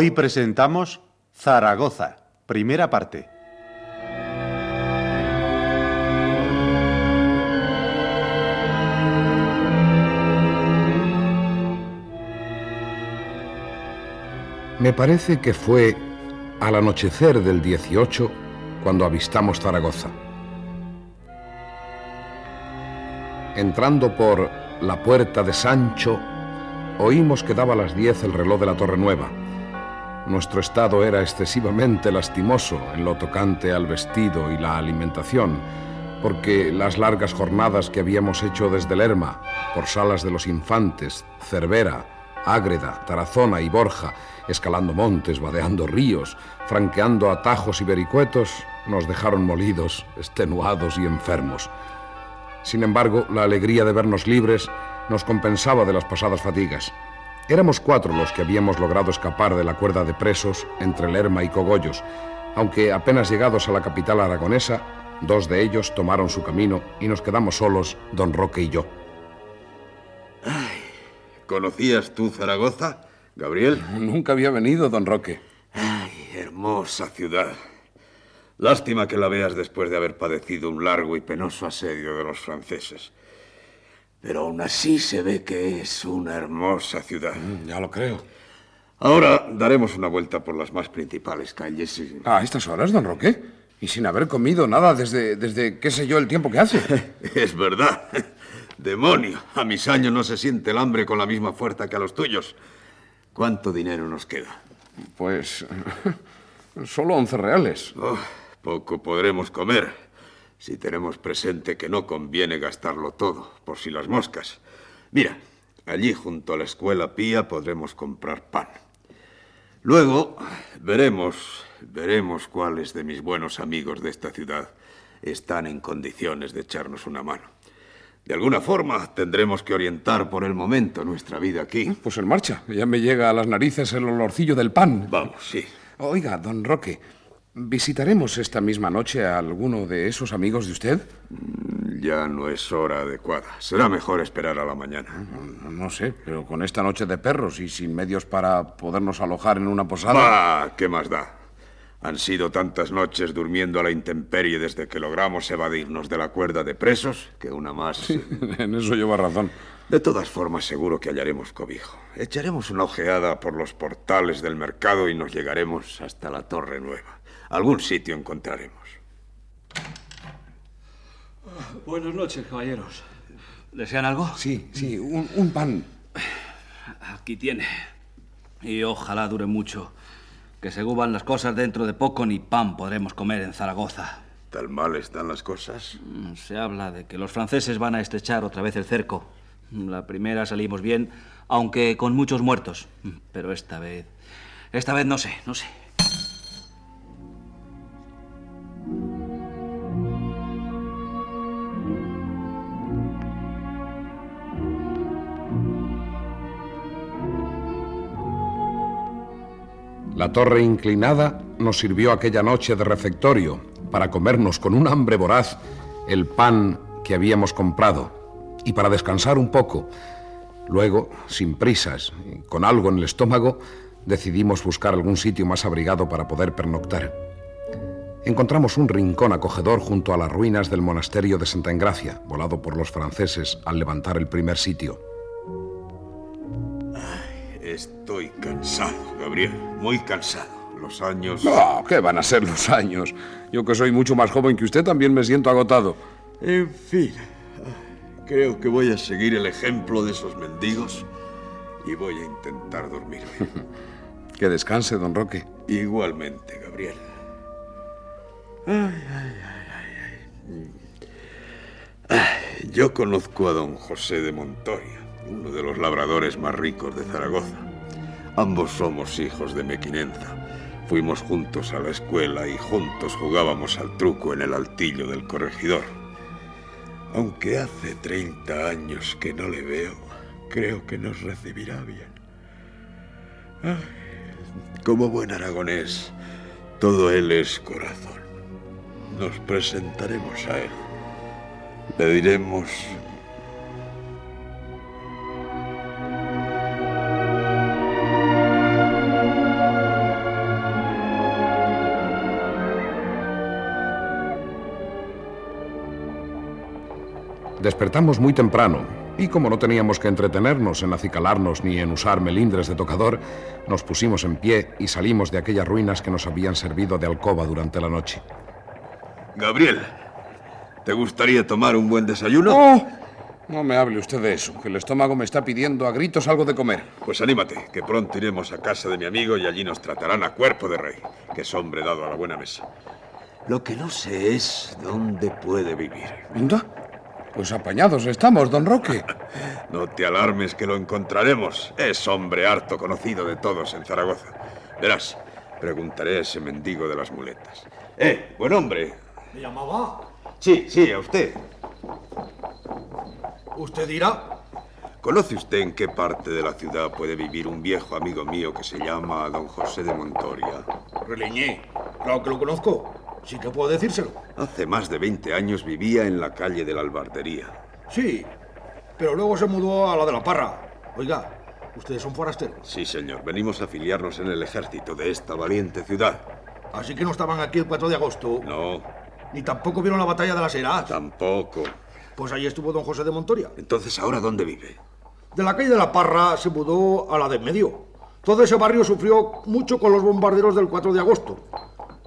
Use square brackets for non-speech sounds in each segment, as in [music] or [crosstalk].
Hoy presentamos Zaragoza, primera parte. Me parece que fue al anochecer del 18 cuando avistamos Zaragoza. Entrando por la puerta de Sancho, oímos que daba las 10 el reloj de la Torre Nueva nuestro estado era excesivamente lastimoso en lo tocante al vestido y la alimentación, porque las largas jornadas que habíamos hecho desde Lerma, por Salas de los Infantes, Cervera, Ágreda, Tarazona y Borja, escalando montes, vadeando ríos, franqueando atajos y vericuetos, nos dejaron molidos, extenuados y enfermos. Sin embargo, la alegría de vernos libres nos compensaba de las pasadas fatigas. Éramos cuatro los que habíamos logrado escapar de la cuerda de presos entre Lerma y Cogollos, aunque apenas llegados a la capital aragonesa, dos de ellos tomaron su camino y nos quedamos solos, don Roque y yo. Ay, ¿Conocías tú Zaragoza, Gabriel? [laughs] Nunca había venido, don Roque. Ay, hermosa ciudad. Lástima que la veas después de haber padecido un largo y penoso asedio de los franceses. Pero aún así se ve que es una hermosa ciudad. Mm, ya lo creo. Ahora daremos una vuelta por las más principales calles. Y... ¿A estas horas, don Roque? Y sin haber comido nada desde, desde qué sé yo el tiempo que hace. [laughs] es verdad. Demonio, a mis años no se siente el hambre con la misma fuerza que a los tuyos. ¿Cuánto dinero nos queda? Pues [laughs] solo once reales. Oh, poco podremos comer si tenemos presente que no conviene gastarlo todo, por si las moscas. Mira, allí junto a la escuela pía podremos comprar pan. Luego veremos, veremos cuáles de mis buenos amigos de esta ciudad están en condiciones de echarnos una mano. De alguna forma tendremos que orientar por el momento nuestra vida aquí. Pues en marcha. Ya me llega a las narices el olorcillo del pan. Vamos, sí. Oiga, don Roque, ¿Visitaremos esta misma noche a alguno de esos amigos de usted? Mm, ya no es hora adecuada. Será mejor esperar a la mañana. No, sé, pero con esta noche de perros y sin medios para podernos alojar en una posada. ¡Bah! ¿Qué más da? Han sido tantas noches durmiendo a la intemperie desde que logramos evadirnos de la cuerda de presos que una más. [laughs] en eso lleva razón. De todas formas, seguro que hallaremos cobijo. Echaremos una ojeada por los portales del mercado y nos llegaremos hasta la Torre Nueva. Algún sitio encontraremos. Buenas noches, caballeros. ¿Desean algo? Sí, sí, un, pan. Aquí tiene. Y ojalá dure mucho. Que según van las cosas, dentro de poco ni pan podremos comer en Zaragoza. ¿Tal mal están las cosas? Mm, se habla de que los franceses van a estrechar otra vez el cerco. La primera salimos bien, aunque con muchos muertos. Pero esta vez... Esta vez no sé, no sé. La torre inclinada nos sirvió aquella noche de refectorio para comernos con un hambre voraz el pan que habíamos comprado y para descansar un poco. Luego, sin prisas con algo en el estómago, decidimos buscar algún sitio más abrigado para poder pernoctar. Encontramos un rincón acogedor junto a las ruinas del monasterio de Santa Engracia, volado por los franceses al levantar el primer sitio. estoy cansado, Gabriel, muy cansado. Los años... No, ¿qué van a ser los años? Yo que soy mucho más joven que usted también me siento agotado. En fin, creo que voy a seguir el ejemplo de esos mendigos y voy a intentar dormirme. [laughs] que descanse, don Roque. Igualmente, Gabriel. Yo conozco a don José de Montoria, uno de los labradores más ricos de Zaragoza. Ambos somos hijos de Mequinenza. Fuimos juntos a la escuela y juntos jugábamos al truco en el altillo del corregidor. Aunque hace 30 años que no le veo, creo que nos recibirá bien. como buen aragonés, todo él es corazón. Nos presentaremos a él. Le diremos Despertamos muy temprano y como no teníamos que entretenernos en acicalarnos ni en usar melindres de tocador, nos pusimos en pie y salimos de aquellas ruinas que nos habían servido de alcoba durante la noche. Gabriel, ¿te gustaría tomar un buen desayuno? Oh, no me hable usted de eso, que el estómago me está pidiendo a gritos algo de comer. Pues anímate, que pronto iremos a casa de mi amigo y allí nos tratarán a cuerpo de rey, que es hombre dado a la buena mesa. Lo que no sé es dónde puede vivir. ¿Dónde? Pues apañados estamos, don Roque. [laughs] no te alarmes que lo encontraremos. Es hombre harto conocido de todos en Zaragoza. Verás, preguntaré a ese mendigo de las muletas. ¡Eh, buen hombre! ¿Me llamaba? Sí, sí, a usted. ¿Usted dirá? ¿Conoce usted en qué parte de la ciudad puede vivir un viejo amigo mío que se llama don José de Montoria? Reliñé. Claro que lo conozco. Sí que puedo decírselo. Hace más de 20 años vivía en la calle de la Albardería. Sí, pero luego se mudó a la de la Parra. Oiga, ¿ustedes son forasteros? Sí, señor. Venimos a afiliarnos en el ejército de esta valiente ciudad. Así que no estaban aquí el 4 de agosto. No. Ni tampoco vieron la batalla de las Heras. Tampoco. Pues ahí estuvo don José de Montoria. Entonces, ¿ahora dónde vive? De la calle de la Parra se mudó a la de en medio. Todo ese barrio sufrió mucho con los bombarderos del 4 de agosto.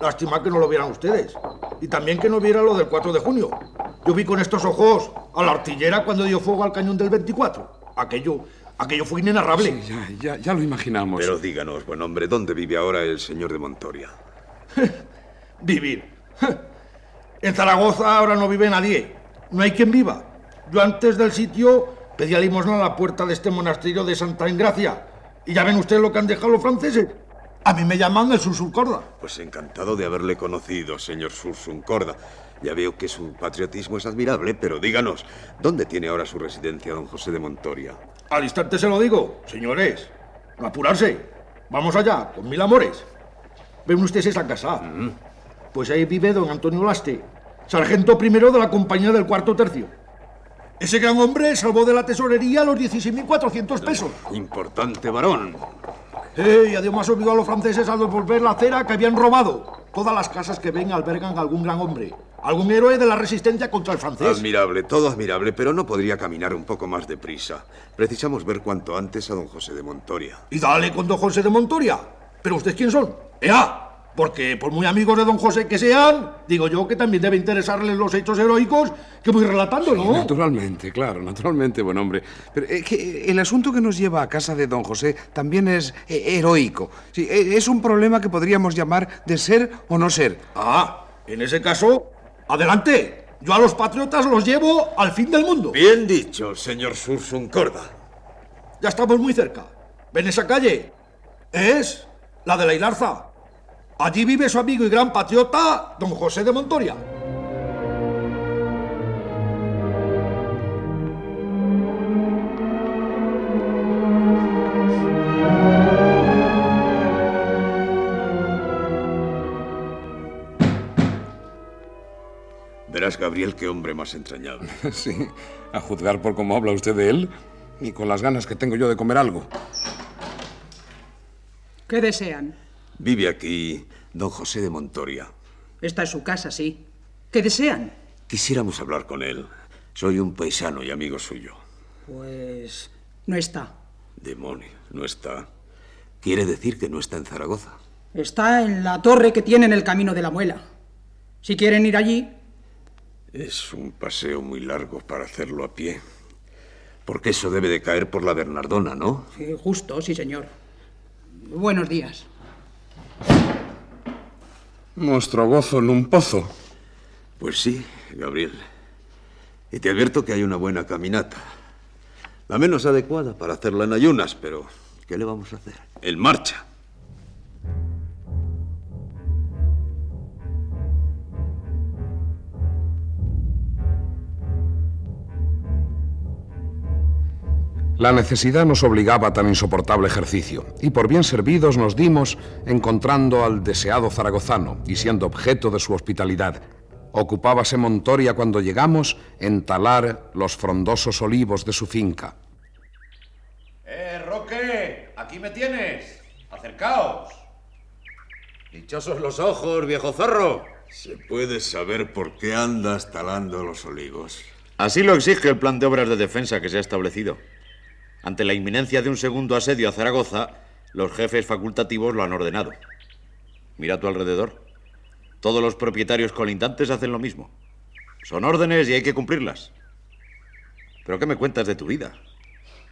Lástima que no lo vieran ustedes. Y también que no viera lo del 4 de junio. Yo vi con estos ojos a la artillera cuando dio fuego al cañón del 24. Aquello, aquello fue inenarrable. Sí, ya, ya, lo imaginamos. Pero díganos, buen hombre, ¿dónde vive ahora el señor de Montoria? [laughs] Vivir. En Zaragoza ahora no vive nadie. No hay quien viva. Yo antes del sitio pedía limosna a la puerta de este monasterio de Santa Engracia. Y ya ven ustedes lo que han dejado los franceses. A mí me llaman el Sursuncorda. Pues encantado de haberle conocido, señor Sursuncorda. Ya veo que su patriotismo es admirable, pero díganos, ¿dónde tiene ahora su residencia don José de Montoria? Al instante se lo digo, señores. No apurarse. Vamos allá, con mil amores. ¿Ven ustedes esa casa? Mm. Pues ahí vive don Antonio Laste, sargento primero de la compañía del cuarto tercio. Ese gran hombre salvó de la tesorería los 16.400 pesos. Importante varón. Eh, y además obligó a los franceses a devolver la cera que habían robado. Todas las casas que ven albergan a algún gran hombre, algún héroe de la resistencia contra el francés. Admirable, todo admirable, pero no podría caminar un poco más deprisa. Precisamos ver cuanto antes a don José de Montoria. Y dale con don José de Montoria. ¿Pero ustedes quién son? ¡Ea! Porque por muy amigos de don José que sean, digo yo que también debe interesarles los hechos heroicos que voy relatando, ¿no? naturalmente, claro, naturalmente, buen hombre. Pero eh, que el asunto que nos lleva a casa de don José también es eh, heroico. Sí, eh, es un problema que podríamos llamar de ser o no ser. Ah, en ese caso, adelante. Yo a los patriotas los llevo al fin del mundo. Bien dicho, señor Sursun Corda. Ya estamos muy cerca. ¿Ven esa calle? Es la de la Hilarza. Allí vive su amigo y gran patriota, don José de Montoria. Verás, Gabriel, qué hombre más entrañable. [laughs] Sí, a juzgar por cómo habla usted de él. ni con las ganas que tengo yo de comer algo. ¿Qué desean? Vive aquí don José de Montoria. Esta es su casa, sí. ¿Qué desean? Quisiéramos hablar con él. Soy un paisano y amigo suyo. Pues no está. Demonio, no está. Quiere decir que no está en Zaragoza. Está en la torre que tiene en el camino de la muela. Si quieren ir allí, Es un paseo muy largo para hacerlo a pie. Porque eso debe de caer por la Bernardona, ¿no? sí, justo, sí, señor. Buenos días. Nuestro gozo en un pozo. Pues sí, Gabriel. Y te advierto que hay una buena caminata. La menos adecuada para hacerla en ayunas, pero ¿qué le vamos a hacer? En marcha. La necesidad nos obligaba a tan insoportable ejercicio, y por bien servidos nos dimos encontrando al deseado zaragozano y siendo objeto de su hospitalidad. Ocupábase Montoria cuando llegamos en talar los frondosos olivos de su finca. ¡Eh, Roque! Aquí me tienes. Acercaos. Dichosos los ojos, viejo zorro. ¿Se puede saber por qué andas talando los olivos? Así lo exige el plan de obras de defensa que se ha establecido. Ante la inminencia de un segundo asedio a Zaragoza, los jefes facultativos lo han ordenado. Mira a tu alrededor. Todos los propietarios colindantes hacen lo mismo. Son órdenes y hay que cumplirlas. ¿Pero qué me cuentas de tu vida?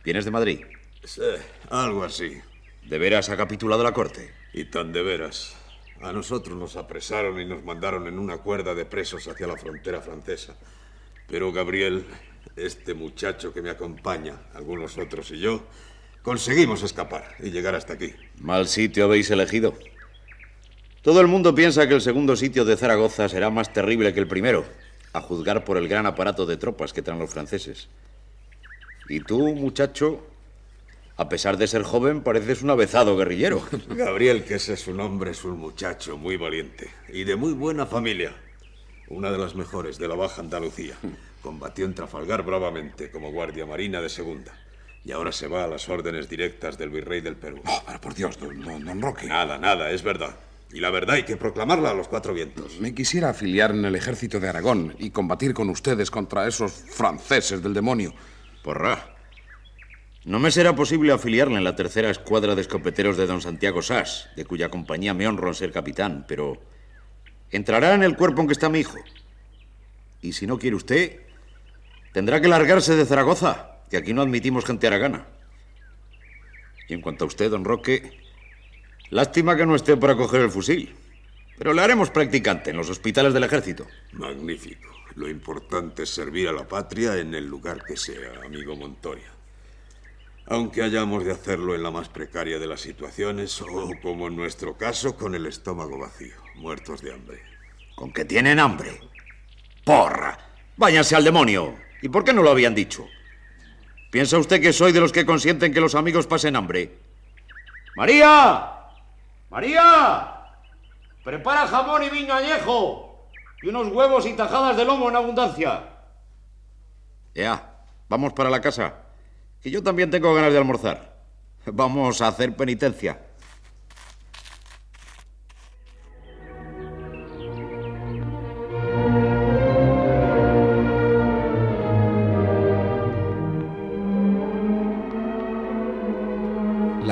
¿Vienes de Madrid? Sí, algo así. ¿De veras ha capitulado la corte? Y tan de veras. A nosotros nos apresaron y nos mandaron en una cuerda de presos hacia la frontera francesa. Pero Gabriel, este muchacho que me acompaña, algunos otros y yo, conseguimos escapar y llegar hasta aquí. Mal sitio habéis elegido. Todo el mundo piensa que el segundo sitio de Zaragoza será más terrible que el primero, a juzgar por el gran aparato de tropas que traen los franceses. Y tú, muchacho, a pesar de ser joven, pareces un avezado guerrillero. [laughs] Gabriel, que ese es su nombre, es un muchacho muy valiente y de muy buena familia. Una de las mejores de la Baja Andalucía. Combatió en Trafalgar bravamente como guardia marina de segunda. Y ahora se va a las órdenes directas del virrey del Perú. Oh, pero por Dios, don, don- don Roque. Nada, nada, es verdad. Y la verdad hay que proclamarla a los cuatro vientos. Me quisiera afiliar en el ejército de Aragón y combatir con ustedes contra esos franceses del demonio. Porra. No me será posible afiliarle en la tercera escuadra de escopeteros de don Santiago Sass, de cuya compañía me honro en ser capitán, pero entrará en el cuerpo en que está mi hijo. Y si no quiere usted, tendrá que largarse de Zaragoza, que aquí no admitimos gente aragana. Y en cuanto a usted, don Roque, lástima que no esté para coger el fusil. Pero le haremos practicante en los hospitales del ejército. Magnífico. Lo importante es servir a la patria en el lugar que sea, amigo Montoria. Aunque hayamos de hacerlo en la más precaria de las situaciones, o como en nuestro caso, con el estómago vacío, muertos de hambre. ¿Con que tienen hambre? ¡Porra! Váyanse al demonio. ¿Y por qué no lo habían dicho? ¿Piensa usted que soy de los que consienten que los amigos pasen hambre? ¡María! ¡María! Prepara jamón y vino añejo. Y unos huevos y tajadas de lomo en abundancia. Ya, vamos para la casa. Que yo también tengo ganas de almorzar. Vamos a hacer penitencia.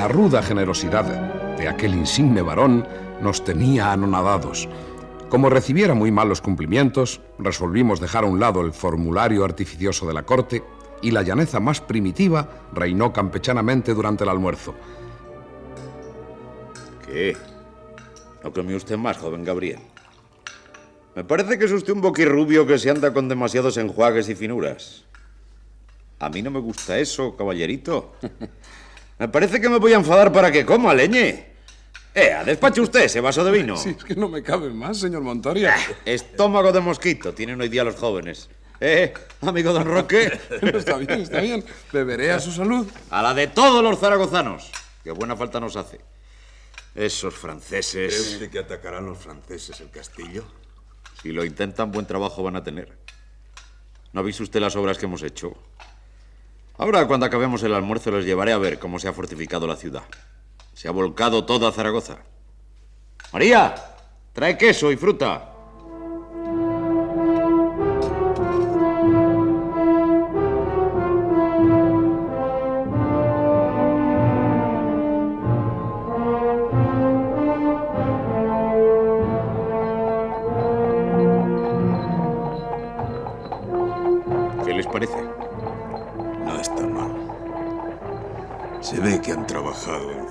La ruda generosidad de aquel insigne varón nos tenía anonadados. Como recibiera muy malos cumplimientos, resolvimos dejar a un lado el formulario artificioso de la corte y la llaneza más primitiva reinó campechanamente durante el almuerzo. ¿Qué? ¿No comió usted más, joven Gabriel? Me parece que es usted un boquirrubio que se anda con demasiados enjuagues y finuras. A mí no me gusta eso, caballerito. [laughs] Me parece que me voy a enfadar para que coma, leñe. Eh, despache usted ese vaso de vino. es que no me cabe más, señor Montoria. Estómago de mosquito tienen hoy día los jóvenes. Eh, amigo don Roque. [laughs] está bien, está bien. Beberé a su salud. A la de todos los zaragozanos. Que buena falta nos hace. Esos ¿Cree franceses. usted que atacarán los franceses el castillo? Si lo intentan, buen trabajo van a tener. ¿No ha visto usted las obras que hemos hecho? Ahora, cuando acabemos el almuerzo, les llevaré a ver cómo se ha fortificado la ciudad. Se ha volcado toda Zaragoza. María, trae queso y fruta.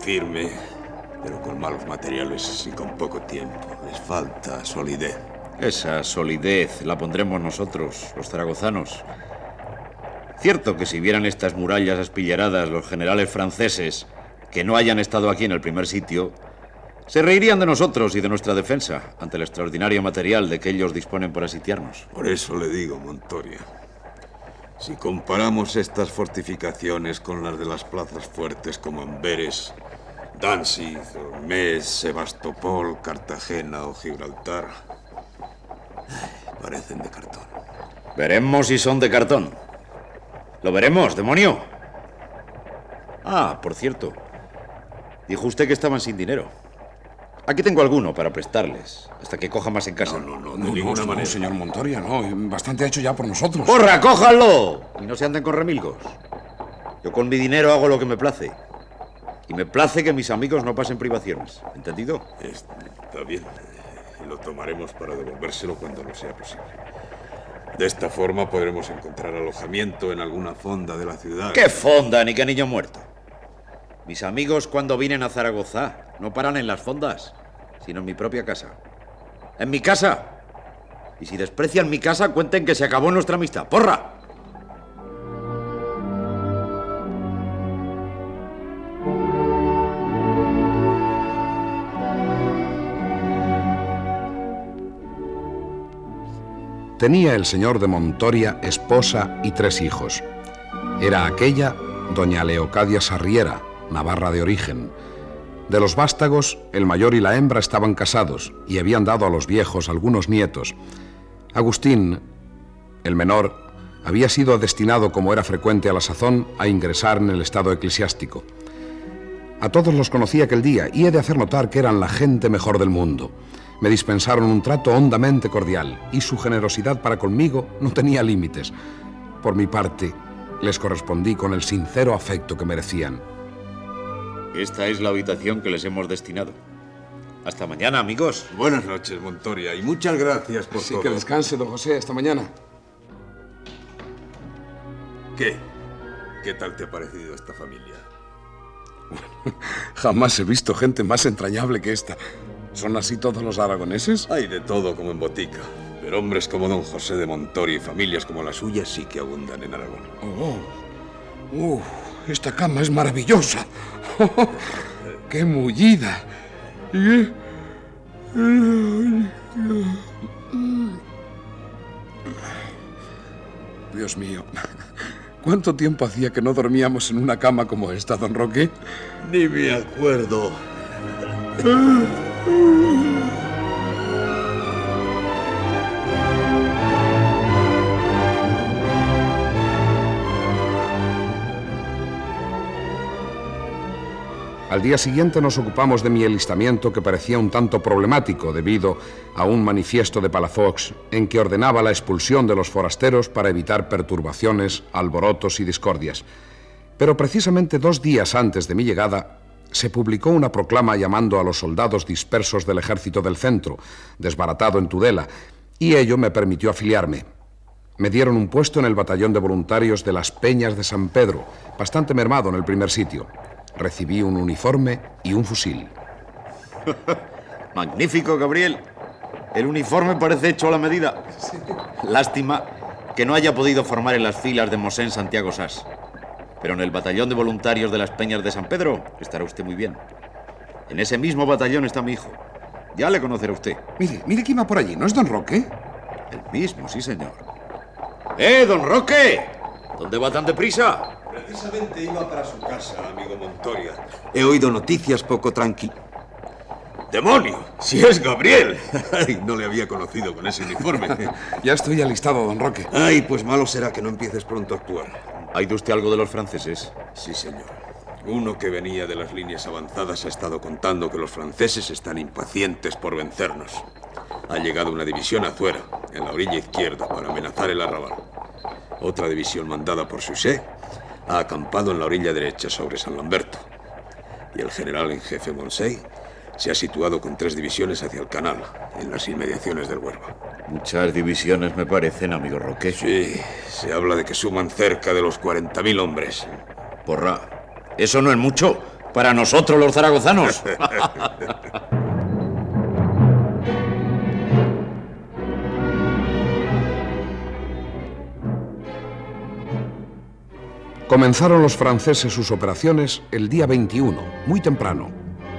Firme, pero con malos materiales y con poco tiempo. Les falta solidez. Esa solidez la pondremos nosotros, los zaragozanos. Cierto que si vieran estas murallas aspilleradas los generales franceses, que no hayan estado aquí en el primer sitio, se reirían de nosotros y de nuestra defensa ante el extraordinario material de que ellos disponen para sitiarnos. Por eso le digo, Montoria. Si comparamos estas fortificaciones con las de las plazas fuertes como Amberes, Danzig, Ormez, Sebastopol, Cartagena o Gibraltar, ay, parecen de cartón. Veremos si son de cartón. Lo veremos, demonio. Ah, por cierto. Dijo usted que estaban sin dinero. Aquí tengo alguno para prestarles, hasta que coja más en casa. No, no, de No, ninguna no, manera. señor Montoria, no. Bastante ha hecho ya por nosotros. ¡Porra, cójanlo! Y no se anden con remilgos. Yo con mi dinero hago lo que me place. Y me place que mis amigos no pasen privaciones. ¿Entendido? Está bien. Lo tomaremos para devolvérselo cuando no sea posible. De esta forma podremos encontrar alojamiento en alguna fonda de la ciudad. ¡Qué fonda, ni qué niño muerto! Mis amigos cuando vienen a Zaragoza no paran en las fondas, sino en mi propia casa. ¡En mi casa! Y si desprecian mi casa, cuenten que se acabó nuestra amistad. ¡Porra! Tenía el señor de Montoria esposa y tres hijos. Era aquella doña Leocadia Sarriera, navarra de origen. De los vástagos, el mayor y la hembra estaban casados y habían dado a los viejos algunos nietos. Agustín, el menor, había sido destinado, como era frecuente a la sazón, a ingresar en el estado eclesiástico. A todos los conocí aquel día y he de hacer notar que eran la gente mejor del mundo. Me dispensaron un trato hondamente cordial y su generosidad para conmigo no tenía límites. Por mi parte, les correspondí con el sincero afecto que merecían. Esta es la habitación que les hemos destinado. Hasta mañana, amigos. Buenas noches, Montoria, y muchas gracias por Así todo. que descanse, don José, hasta mañana. ¿Qué? ¿Qué tal te ha parecido esta familia? [laughs] Jamás he visto gente más entrañable que esta. ¿Son así todos los aragoneses? Hay de todo como en botica. Pero hombres como don José de Montoria y familias como la suya sí que abundan en Aragón. Oh, uh, esta cama es maravillosa. [laughs] ¡Qué mullida! Y- Dios mío, ¿cuánto tiempo hacía que no dormíamos en una cama como esta, don Roque? Ni me acuerdo. [laughs] Al día siguiente nos ocupamos de mi alistamiento que parecía un tanto problemático debido a un manifiesto de Palafox en que ordenaba la expulsión de los forasteros para evitar perturbaciones, alborotos y discordias. Pero precisamente dos días antes de mi llegada se publicó una proclama llamando a los soldados dispersos del ejército del centro, desbaratado en Tudela, y ello me permitió afiliarme. Me dieron un puesto en el batallón de voluntarios de las Peñas de San Pedro, bastante mermado en el primer sitio. Recibí un uniforme y un fusil. [laughs] Magnífico, Gabriel. El uniforme parece hecho a la medida. Lástima que no haya podido formar en las filas de Mosén Santiago Sas. Pero en el batallón de voluntarios de las Peñas de San Pedro estará usted muy bien. En ese mismo batallón está mi hijo. Ya le conocerá usted. Mire, mire quién va por allí, ¿no es don Roque? El mismo, sí, señor. ¡Eh, don Roque! ¿Dónde va tan deprisa? Precisamente iba para su casa, amigo Montoria. He oído noticias poco tranquilas. ¡Demonio! ¡Si es Gabriel! [laughs] Ay, no le había conocido con ese uniforme. [laughs] Ya estoy alistado, don Roque. Ay, pues malo será que no empieces pronto a actuar. ¿Ha ido usted algo de los franceses? Sí, señor. Uno que venía de las líneas avanzadas ha estado contando que los franceses están impacientes por vencernos. Ha llegado una división a Zuera, en la orilla izquierda, para amenazar el arrabal. Otra división mandada por Suchet ha acampado en la orilla derecha sobre San Lamberto. Y el general en jefe Monsey se ha situado con tres divisiones hacia el canal, en las inmediaciones del Huerva. Muchas divisiones me parecen, amigo Roque. Sí, se habla de que suman cerca de los 40.000 hombres. Porra, eso no es mucho para nosotros los zaragozanos. Comenzaron los franceses sus operaciones el día 21, muy temprano,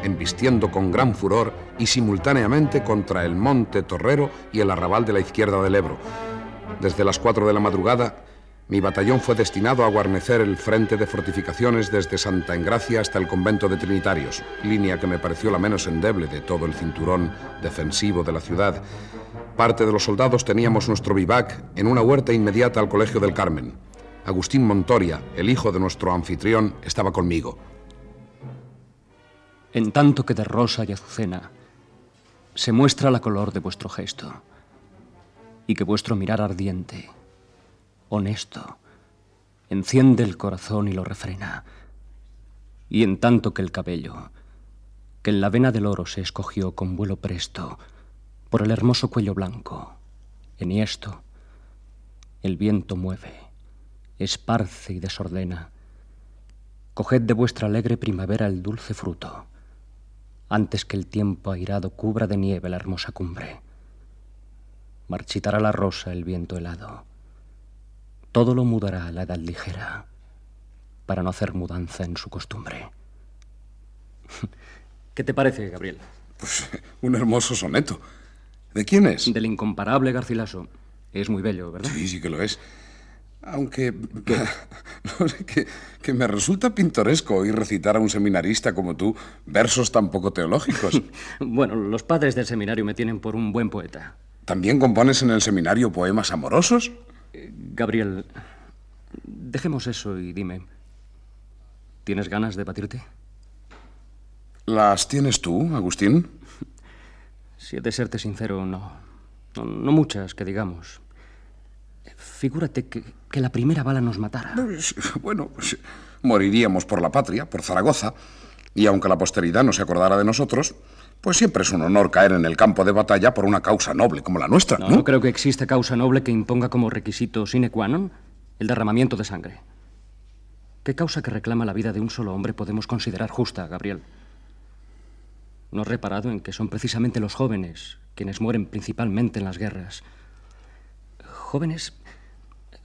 embistiendo con gran furor y simultáneamente contra el Monte Torrero y el arrabal de la izquierda del Ebro. Desde las 4 de la madrugada, mi batallón fue destinado a guarnecer el frente de fortificaciones desde Santa Engracia hasta el convento de Trinitarios, línea que me pareció la menos endeble de todo el cinturón defensivo de la ciudad. Parte de los soldados teníamos nuestro vivac en una huerta inmediata al Colegio del Carmen. Agustín Montoria, el hijo de nuestro anfitrión, estaba conmigo. En tanto que de rosa y azucena se muestra la color de vuestro gesto, y que vuestro mirar ardiente, honesto, enciende el corazón y lo refrena, y en tanto que el cabello, que en la vena del oro se escogió con vuelo presto, por el hermoso cuello blanco, enhiesto, el viento mueve esparce y desordena. Coged de vuestra alegre primavera el dulce fruto, antes que el tiempo airado cubra de nieve la hermosa cumbre. Marchitará la rosa el viento helado. Todo lo mudará la edad ligera, para no hacer mudanza en su costumbre. [laughs] ¿Qué te parece, Gabriel? Pues un hermoso soneto. ¿De quién es? Del incomparable Garcilaso. Es muy bello, ¿verdad? Sí, sí que lo es. Aunque [laughs] no sé, que, que, me resulta pintoresco oír recitar a un seminarista como tú versos tan poco teológicos. [laughs] bueno, los padres del seminario me tienen por un buen poeta. ¿También compones en el seminario poemas amorosos? Eh, Gabriel, dejemos eso y dime, ¿tienes ganas de batirte? ¿Las tienes tú, Agustín? [laughs] Si he de serte sincero, no. No, no muchas, que digamos. Figúrate que, que, la primera bala nos matara. Bueno, pues, moriríamos por la patria, por Zaragoza, y aunque la posteridad no se acordara de nosotros, pues siempre es un honor caer en el campo de batalla por una causa noble como la nuestra. No, no, no creo que exista causa noble que imponga como requisito sine qua non el derramamiento de sangre. ¿Qué causa que reclama la vida de un solo hombre podemos considerar justa, Gabriel? ¿No has reparado en que son precisamente los jóvenes quienes mueren principalmente en las guerras? Jóvenes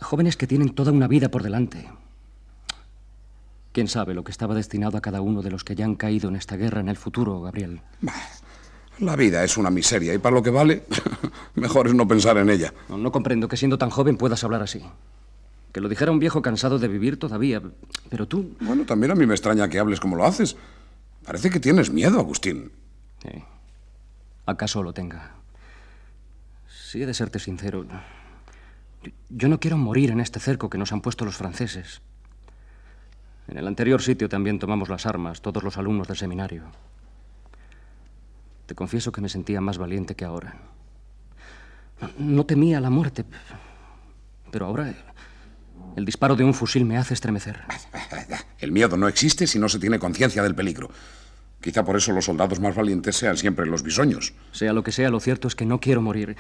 Jóvenes que tienen toda una vida por delante. ¿Quién sabe lo que estaba destinado a cada uno de los que ya han caído en esta guerra en el futuro, Gabriel? La vida es una miseria y para lo que vale, [laughs] mejor es no pensar en ella. No, no, comprendo que siendo tan joven puedas hablar así. Que lo dijera un viejo cansado de vivir todavía, pero tú... Bueno, también a mí me extraña que hables como lo haces. Parece que tienes miedo, Agustín. Sí. ¿Acaso lo tenga? Si he de serte sincero, yo no quiero morir en este cerco que nos han puesto los franceses. En el anterior sitio también tomamos las armas, todos los alumnos del seminario. Te confieso que me sentía más valiente que ahora. No, no temía la muerte, pero ahora el disparo de un fusil me hace estremecer. El miedo no existe si no se tiene conciencia del peligro. Quizá por eso los soldados más valientes sean siempre los bisoños. Sea lo que sea, lo cierto es que no quiero morir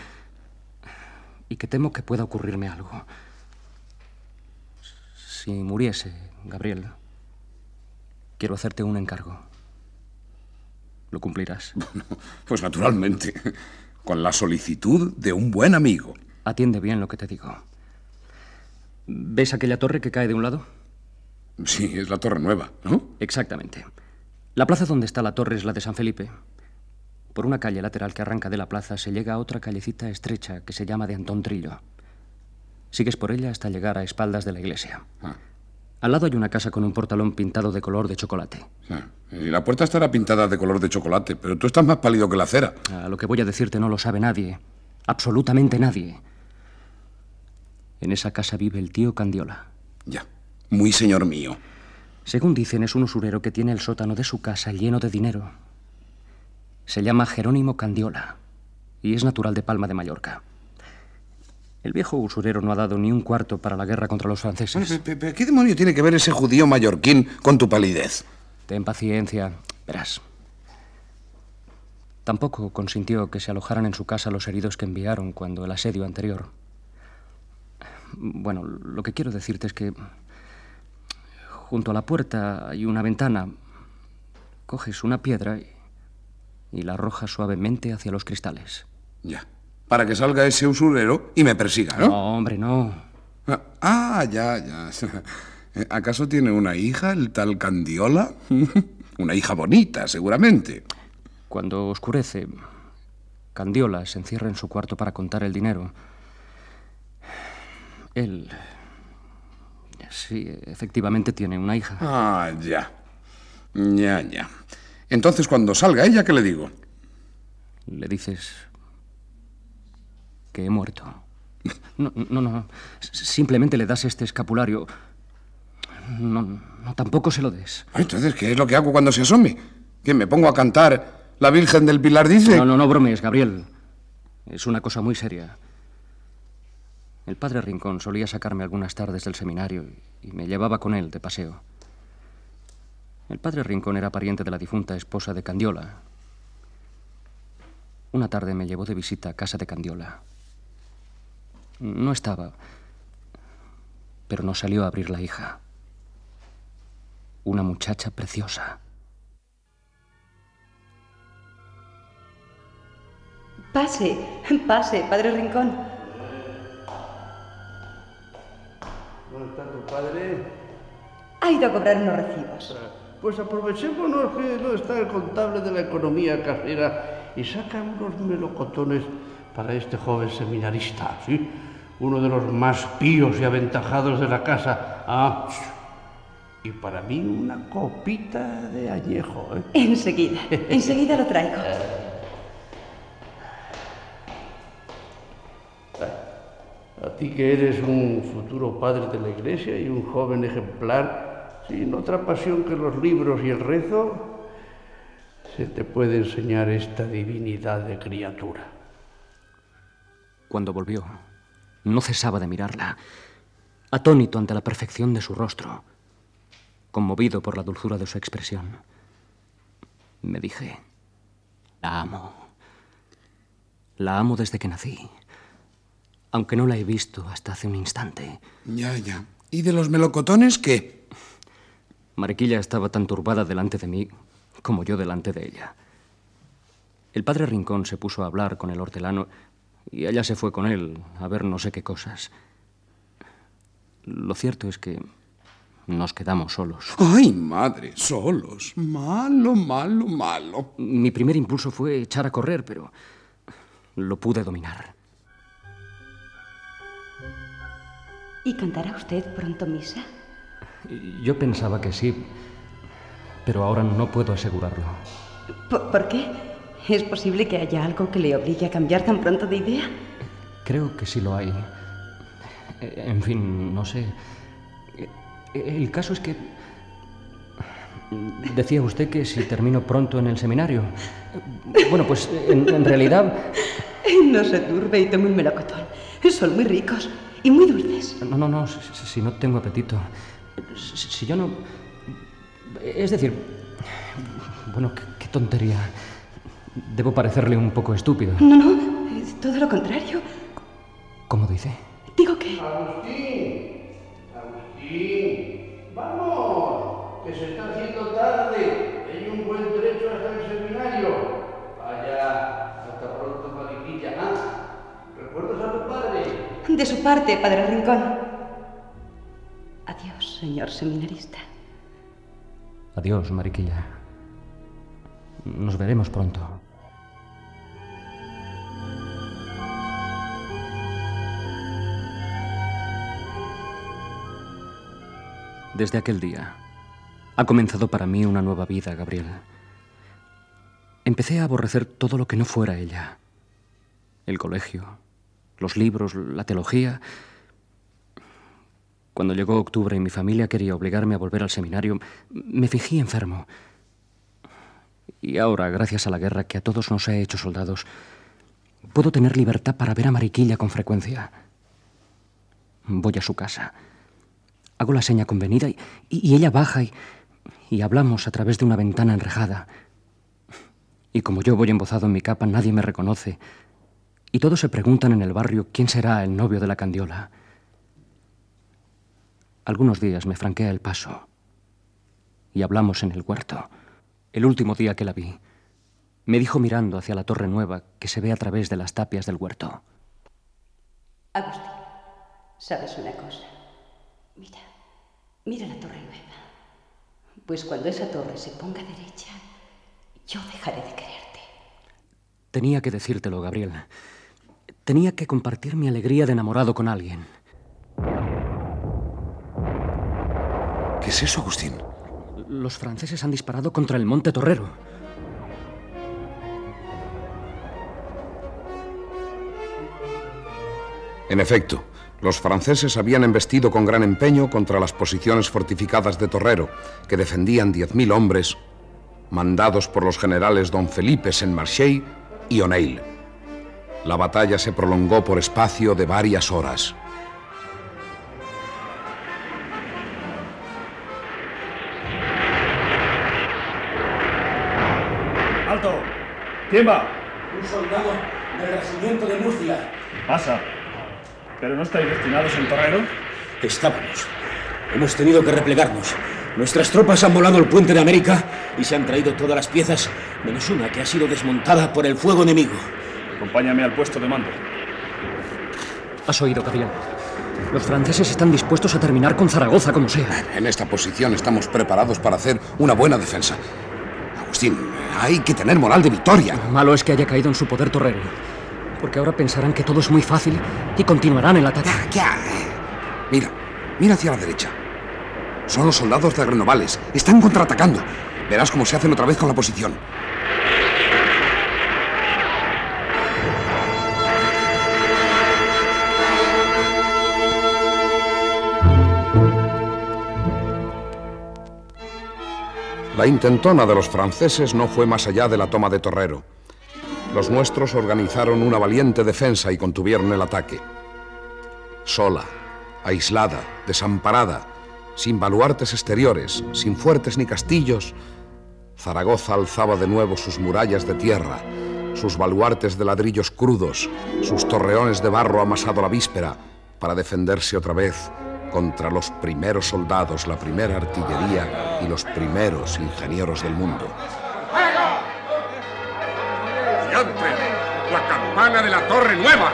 y que temo que pueda ocurrirme algo. Si muriese, Gabriel, quiero hacerte un encargo. ¿Lo cumplirás? [laughs] Bueno, pues naturalmente, con la solicitud de un buen amigo. Atiende bien lo que te digo. ¿Ves aquella torre que cae de un lado? Sí, es la Torre Nueva, ¿no? Exactamente. La plaza donde está la torre es la de San Felipe. Por una calle lateral que arranca de la plaza se llega a otra callecita estrecha que se llama de Antón Trillo. Sigues por ella hasta llegar a espaldas de la iglesia. Ah. Al lado hay una casa con un portalón pintado de color de chocolate. Ah, y la puerta estará pintada de color de chocolate, pero tú estás más pálido que la cera. A lo que voy a decirte no lo sabe nadie. Absolutamente nadie. En esa casa vive el tío Candiola. Ya. muy señor mío. Según dicen, es un usurero que tiene el sótano de su casa lleno de dinero. Se llama Jerónimo Candiola y es natural de Palma de Mallorca. El viejo usurero no ha dado ni un cuarto para la guerra contra los franceses. ¿Qué demonio tiene que ver ese judío mallorquín con tu palidez? Ten paciencia. Verás. Tampoco consintió que se alojaran en su casa los heridos que enviaron cuando el asedio anterior. Bueno, lo que quiero decirte es que junto a la puerta hay una ventana. Coges una piedra y, y la arrojas suavemente hacia los cristales. Ya. Para que salga ese usurero y me persiga, ¿no? No, hombre, no. Ah, ah ya, ya. [laughs] ¿Acaso tiene una hija, el tal Candiola? [laughs] Una hija bonita, seguramente. Cuando oscurece, Candiola se encierra en su cuarto para contar el dinero. Él... Sí, efectivamente tiene una hija. Ah, ya. Ya, ya. Entonces, cuando salga ella, ¿qué le digo? Le dices que he muerto. No, no, no. Simplemente le das este escapulario. No, no, tampoco se lo des. Entonces, ¿qué es lo que hago cuando se asome? ¿Que me pongo a cantar La Virgen del Pilar dice? No, no, no bromes, Gabriel. Es una cosa muy seria. El padre Rincón solía sacarme algunas tardes del seminario y me llevaba con él de paseo. El padre Rincón era pariente de la difunta esposa de Candiola. Una tarde me llevó de visita a casa de Candiola. No estaba, pero nos salió a abrir la hija. Una muchacha preciosa. Pase, pase, padre Rincón. ¿Dónde está tu padre? Ha ido a cobrar unos recibos. Pues aprovechémonos que no está el contable de la economía casera y saca unos melocotones para este joven seminarista, ¿sí? Uno de los más píos y aventajados de la casa. Ah, y para mí una copita de añejo. ¿eh? Enseguida, enseguida lo traigo. A ti que eres un futuro padre de la iglesia y un joven ejemplar, sin otra pasión que los libros y el rezo, se te puede enseñar esta divinidad de criatura. Cuando volvió, no cesaba de mirarla, atónito ante la perfección de su rostro, conmovido por la dulzura de su expresión. Me dije, la amo. La amo desde que nací, aunque no la he visto hasta hace un instante. Ya, ya. ¿Y de los melocotones qué? Mariquilla estaba tan turbada delante de mí como yo delante de ella. El padre Rincón se puso a hablar con el hortelano y ella se fue con él a ver no sé qué cosas. Lo cierto es que nos quedamos solos. ¡Ay, madre! Solos. Malo, malo, malo. Mi primer impulso fue echar a correr, pero lo pude dominar. ¿Y cantará usted pronto misa? Yo pensaba que sí, pero ahora no puedo asegurarlo. ¿Por, ¿por qué? ¿Es posible que haya algo que le obligue a cambiar tan pronto de idea? Creo que sí lo hay. En fin, no sé. El caso es que... Decía usted que si termino pronto en el seminario. Bueno, pues en, en realidad... No se turbe y tome un melocotón. Son muy ricos y muy dulces. No, no, no, si, si no tengo apetito. Si, yo no... Es decir... Bueno, qué, qué tontería. Debo parecerle un poco estúpido. No, no, es todo lo contrario. ¿Cómo dice? Digo que... Agustín, Agustín, vamos, que se está haciendo tarde. Hay un buen trecho hasta el seminario. Vaya, hasta pronto, Mariquilla. ¿Ah? ¿Recuerdas a tu padre? De su parte, padre Rincón. Señor seminarista. Adiós, Mariquilla. Nos veremos pronto. Desde aquel día ha comenzado para mí una nueva vida, Gabriel. Empecé a aborrecer todo lo que no fuera ella. El colegio, los libros, la teología. Cuando llegó octubre y mi familia quería obligarme a volver al seminario, me fijé enfermo. Y ahora, gracias a la guerra que a todos nos ha hecho soldados, puedo tener libertad para ver a Mariquilla con frecuencia. Voy a su casa. Hago la seña convenida y, y ella baja y, y hablamos a través de una ventana enrejada. Y como yo voy embozado en mi capa, nadie me reconoce. Y todos se preguntan en el barrio quién será el novio de la candiola. Algunos días me franquea el paso y hablamos en el huerto. El último día que la vi, me dijo mirando hacia la torre nueva que se ve a través de las tapias del huerto. Agustín, ¿sabes una cosa? Mira, mira la torre nueva. Pues cuando esa torre se ponga derecha, yo dejaré de quererte. Tenía que decírtelo, Gabriel. Tenía que compartir mi alegría de enamorado con alguien. Es eso, Agustín? Los franceses han disparado contra el Monte Torrero. En efecto, los franceses habían embestido con gran empeño contra las posiciones fortificadas de Torrero, que defendían 10.000 hombres, mandados por los generales don Felipe Saint-Marchais y O'Neill. La batalla se prolongó por espacio de varias horas. ¿Quién va? Un soldado del regimiento de Murcia. Pasa. ¿Pero no estáis destinados en Torrero? Estábamos. Hemos tenido que replegarnos. Nuestras tropas han volado el puente de América y se han traído todas las piezas, menos una que ha sido desmontada por el fuego enemigo. Acompáñame al puesto de mando. Has oído, Gabriel. Los franceses están dispuestos a terminar con Zaragoza como sea. En esta posición estamos preparados para hacer una buena defensa. Agustín, hay que tener moral de victoria. Lo malo es que haya caído en su poder torrero. Porque ahora pensarán que todo es muy fácil y continuarán el ataque. Ya, Mira, mira hacia la derecha. Son los soldados de Renovales. Están contraatacando. Verás cómo se hacen otra vez con la posición. La intentona de los franceses no fue más allá de la toma de Torrero. Los nuestros organizaron una valiente defensa y contuvieron el ataque. Sola, aislada, desamparada, sin baluartes exteriores, sin fuertes ni castillos, Zaragoza alzaba de nuevo sus murallas de tierra, sus baluartes de ladrillos crudos, sus torreones de barro amasado la víspera, para defenderse otra vez contra los primeros soldados, la primera artillería y los primeros ingenieros del mundo. ¡La campana de la Torre Nueva!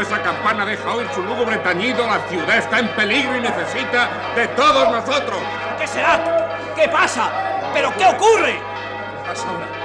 Esa campana deja oír su lúgubre tañido. La ciudad está en peligro y necesita de todos nosotros. ¿Qué será? ¿Qué pasa? ¿Pero qué ocurre? ¿Qué pasa ahora?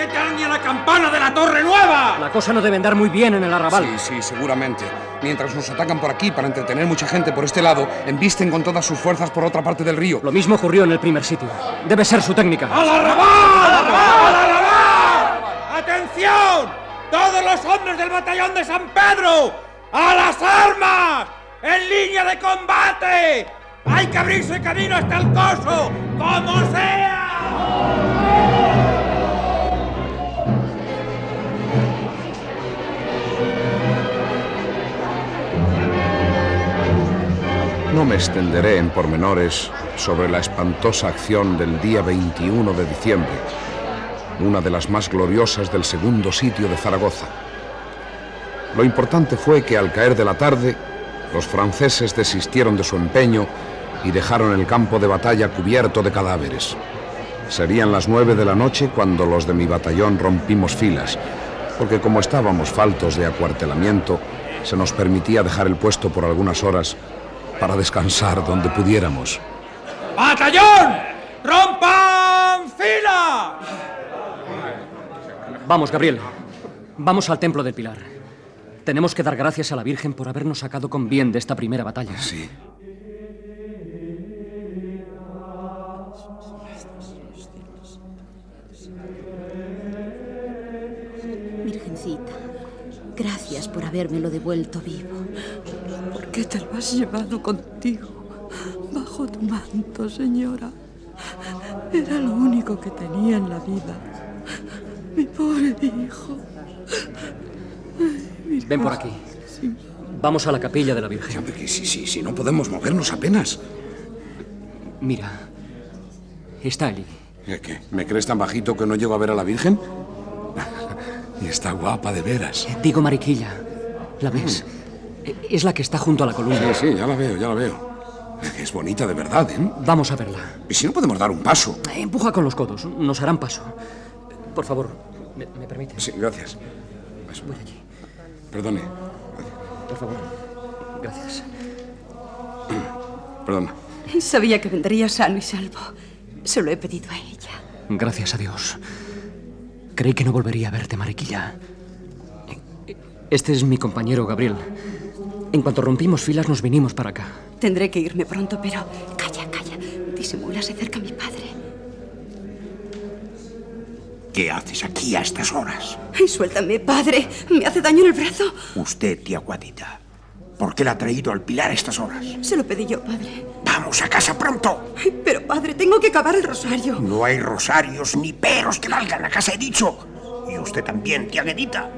¿Por qué taña la campana de la Torre Nueva? La cosa no debe andar muy bien en el arrabal. Sí, sí, seguramente. Mientras nos atacan por aquí para entretener mucha gente por este lado, embisten con todas sus fuerzas por otra parte del río. Lo mismo ocurrió en el primer sitio. Debe ser su técnica. ¡Al arrabal! ¡Al arrabal! ¡Atención! ¡Todos los hombres del batallón de San Pedro! ¡A las armas! ¡En línea de combate! ¡Hay que abrirse camino hasta el coso! ¡Como sea! No me extenderé en pormenores sobre la espantosa acción del día 21 de diciembre, una de las más gloriosas del segundo sitio de Zaragoza. Lo importante fue que al caer de la tarde, los franceses desistieron de su empeño y dejaron el campo de batalla cubierto de cadáveres. Serían las nueve de la noche cuando los de mi batallón rompimos filas, porque como estábamos faltos de acuartelamiento, se nos permitía dejar el puesto por algunas horas para descansar donde pudiéramos. ¡Batallón! ¡Rompan fila! Vamos, Gabriel. Vamos al templo del Pilar. Tenemos que dar gracias a la Virgen por habernos sacado con bien de esta primera batalla. Sí. Virgencita, gracias por habérmelo devuelto vivo. ¿Por qué te lo has llevado contigo? Bajo tu manto, señora. Era lo único que tenía en la vida. Mi pobre hijo. Ven por aquí. Vamos a la capilla de la Virgen. Sí, sí, sí, no podemos movernos apenas. Mira, está allí. ¿Qué? ¿Me crees tan bajito que no llego a ver a la Virgen? [laughs] y está guapa de veras. Digo Mariquilla. ¿La ves? Es la que está junto a la columna. Sí, sí, ya la veo, ya la veo. Es bonita de verdad, ¿eh? Vamos a verla. ¿Y si no podemos dar un paso? Empuja con los codos, nos harán paso. Por favor, ¿me, me permite? Sí, gracias. Voy allí. Perdone. Por favor. Gracias. Perdona. Sabía que vendría sano y salvo. Se lo he pedido a ella. Gracias a Dios. Creí que no volvería a verte, Mariquilla. Este es mi compañero Gabriel. En cuanto rompimos filas, nos vinimos para acá. Tendré que irme pronto, pero calla, calla. Disimula, se acerca mi padre. ¿Qué haces aquí a estas horas? Ay, suéltame, padre. Me hace daño en el brazo. Usted, tía Guatita. ¿Por qué la ha traído al pilar a estas horas? Se lo pedí yo, padre. ¡Vamos a casa pronto! Ay, pero, padre, tengo que acabar el rosario. No hay rosarios ni peros que valgan la casa, he dicho. Y usted también, tía Guedita.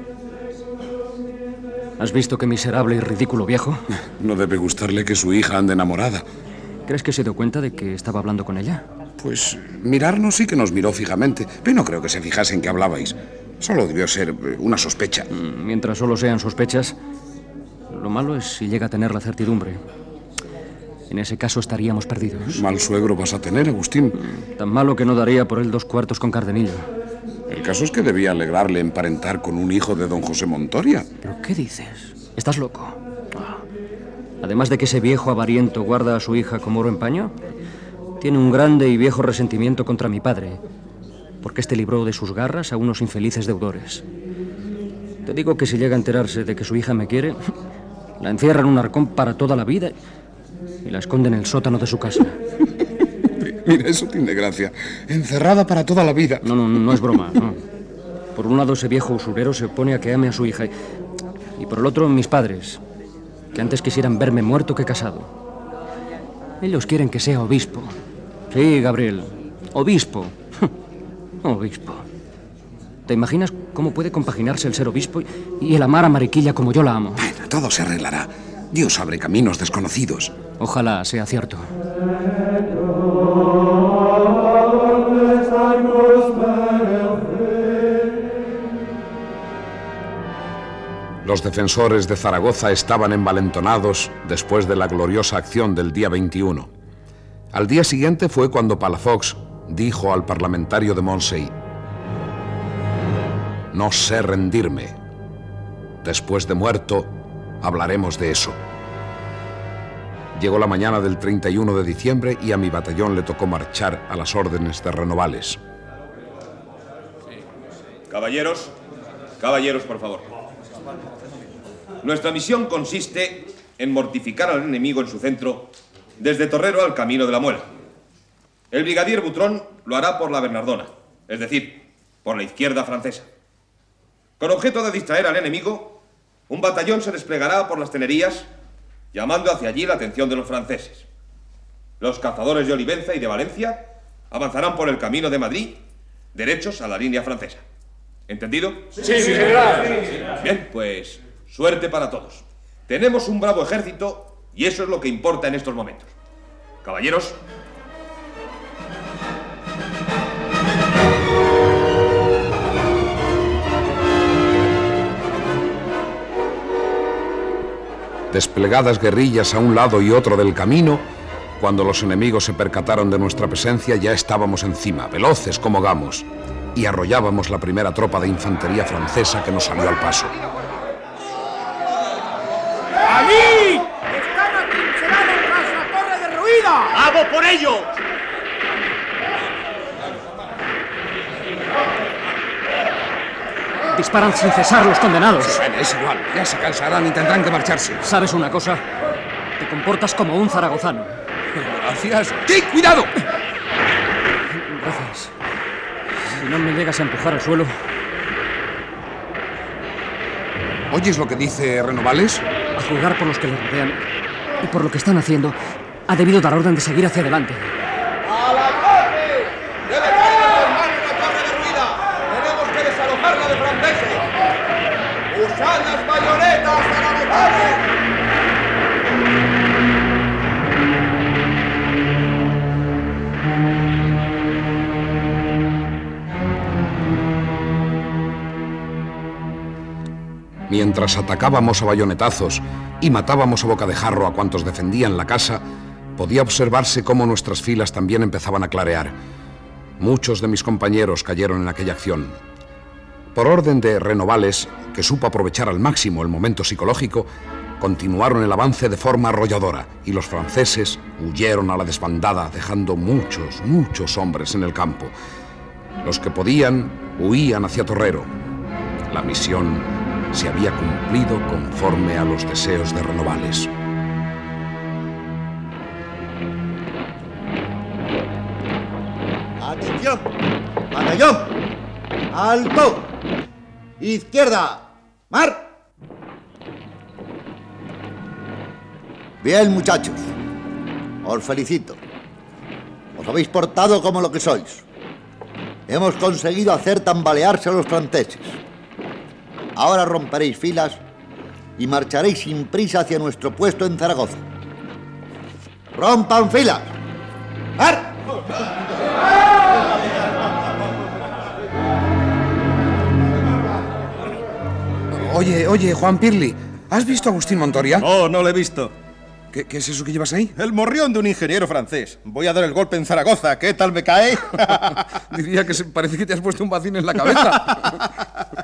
¿Has visto qué miserable y ridículo viejo? [laughs] No debe gustarle que su hija ande enamorada. ¿Crees que se dio cuenta de que estaba hablando con ella? Pues mirarnos sí que nos miró fijamente, pero no creo que se fijase en que hablabais. Solo debió ser eh, una sospecha. Mientras solo sean sospechas, lo malo es si llega a tener la certidumbre. En ese caso estaríamos perdidos. Mal suegro vas a tener, Agustín. Tan malo que no daría por él dos cuartos con Cardenillo. El caso es que debía alegrarle emparentar con un hijo de don José Montoria. ¿Pero qué dices? ¿Estás loco? Además de que ese viejo avariento guarda a su hija como oro en paño, tiene un grande y viejo resentimiento contra mi padre, porque este libró de sus garras a unos infelices deudores. Te digo que si llega a enterarse de que su hija me quiere, la encierra en un arcón para toda la vida y la esconde en el sótano de su casa. [laughs] Mira, eso tiene gracia. Encerrada para toda la vida. No, no, no es broma, no. Por un lado, ese viejo usurero se opone a que ame a su hija. Y por el otro, mis padres, que antes quisieran verme muerto que casado. Ellos quieren que sea obispo. Sí, Gabriel, obispo. [laughs] obispo. ¿Te imaginas cómo puede compaginarse el ser obispo y el amar a Mariquilla como yo la amo? Bueno, todo se arreglará. Dios abre caminos desconocidos. Ojalá sea cierto. Los defensores de Zaragoza estaban envalentonados después de la gloriosa acción del día 21. Al día siguiente fue cuando Palafox dijo al parlamentario de Monsey, no sé rendirme. Después de muerto, hablaremos de eso. Llegó la mañana del 31 de diciembre y a mi batallón le tocó marchar a las órdenes de Renovales. Caballeros, caballeros, por favor. Nuestra misión consiste en mortificar al enemigo en su centro, desde Torrero al camino de la Muela. El brigadier Butrón lo hará por la Bernardona, es decir, por la izquierda francesa. Con objeto de distraer al enemigo, un batallón se desplegará por las tenerías, llamando hacia allí la atención de los franceses. Los cazadores de Olivenza y de Valencia avanzarán por el camino de Madrid, derechos a la línea francesa. ¿Entendido? Sí, sí, general. Bien, pues suerte para todos. Tenemos un bravo ejército y eso es lo que importa en estos momentos. Caballeros, Desplegadas guerrillas a un lado y otro del camino, cuando los enemigos se percataron de nuestra presencia ya estábamos encima, veloces como gamos, y arrollábamos la primera tropa de infantería francesa que nos salió al paso. ¡Allí! ¡Están atrincherados tras la torre derruida! ¡Vamos por ello! Disparan sin cesar los condenados. Es igual, ya se cansarán y tendrán que marcharse. ¿Sabes una cosa? Te comportas como un zaragozano. Gracias. ¡Sí, cuidado! Gracias. Si no me llegas a empujar al suelo. ¿Oyes lo que dice Renovales? A juzgar por los que le rodean y por lo que están haciendo, ha debido dar orden de seguir hacia adelante. ¡A la torre! ¡Debe caer nuestras manos la torre derruida! ¡Tenemos que desalojarla de franceses! ¡Usad las bayonetas zaragozanos! Mientras atacábamos a bayonetazos y matábamos a boca de jarro a cuantos defendían la casa, podía observarse cómo nuestras filas también empezaban a clarear. Muchos de mis compañeros cayeron en aquella acción. Por orden de Renovales, que supo aprovechar al máximo el momento psicológico, continuaron el avance de forma arrolladora y los franceses huyeron a la desbandada, dejando muchos, muchos hombres en el campo. Los que podían huían hacia Torrero. La misión se había cumplido conforme a los deseos de Renovales. ¡Alto! ¡Izquierda! ¡Mar! Bien, muchachos. Os felicito. Os habéis portado como lo que sois. Hemos conseguido hacer tambalearse a los franceses. Ahora romperéis filas y marcharéis sin prisa hacia nuestro puesto en Zaragoza. ¡Rompan filas! ¡Ar! Oye, oye, Juan Pirli, ¿has visto a Agustín Montoria? No, no lo he visto. ¿Qué, qué es eso que llevas ahí? El morrión de un ingeniero francés. Voy a dar el golpe en Zaragoza. ¿Qué tal me cae? [laughs] Diría que parece que te has puesto un vacín en la cabeza.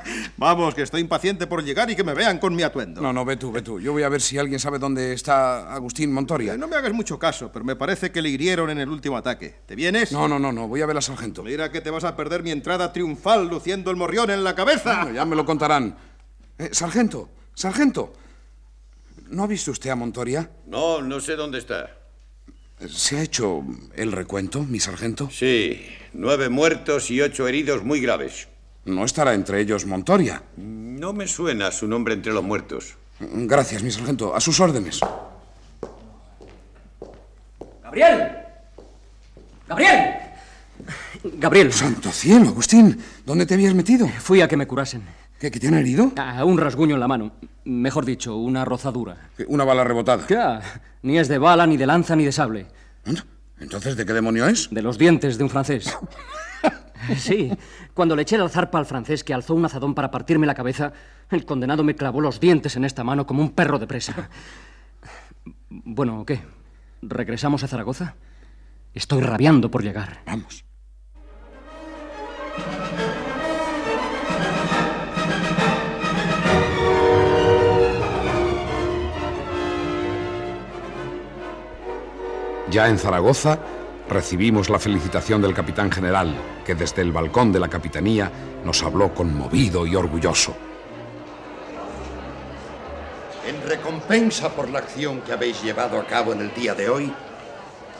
[laughs] Vamos, que estoy impaciente por llegar y que me vean con mi atuendo. No, no, ve tú, ve tú. Yo voy a ver si alguien sabe dónde está Agustín Montoria. No me hagas mucho caso, pero me parece que le hirieron en el último ataque. ¿Te vienes? No, no, no, no. Voy a ver al sargento. Mira que te vas a perder mi entrada triunfal luciendo el morrión en la cabeza. Bueno, ya me lo contarán. Eh, sargento, sargento. ¿No ha visto usted a Montoria? No, no sé dónde está. ¿Se ha hecho el recuento, mi sargento? Sí, nueve muertos y ocho heridos muy graves. No estará entre ellos Montoria. No me suena su nombre entre los muertos. Gracias, mi sargento. A sus órdenes. ¡Gabriel! ¡Gabriel! Gabriel. Santo cielo, Agustín. ¿Dónde te habías metido? Fui a que me curasen. ¿Qué, que te han herido? A un rasguño en la mano. Mejor dicho, una rozadura. Una bala rebotada. ¿Qué? Ni es de bala, ni de lanza, ni de sable. ¿Entonces de qué demonio es? De los dientes de un francés. [laughs] Sí, cuando le eché la zarpa al francés que alzó un azadón para partirme la cabeza, el condenado me clavó los dientes en esta mano como un perro de presa. Bueno, ¿qué? ¿Regresamos a Zaragoza? Estoy rabiando por llegar. Vamos. Ya en Zaragoza recibimos la felicitación del capitán general, que desde el balcón de la capitanía nos habló conmovido y orgulloso. En recompensa por la acción que habéis llevado a cabo en el día de hoy,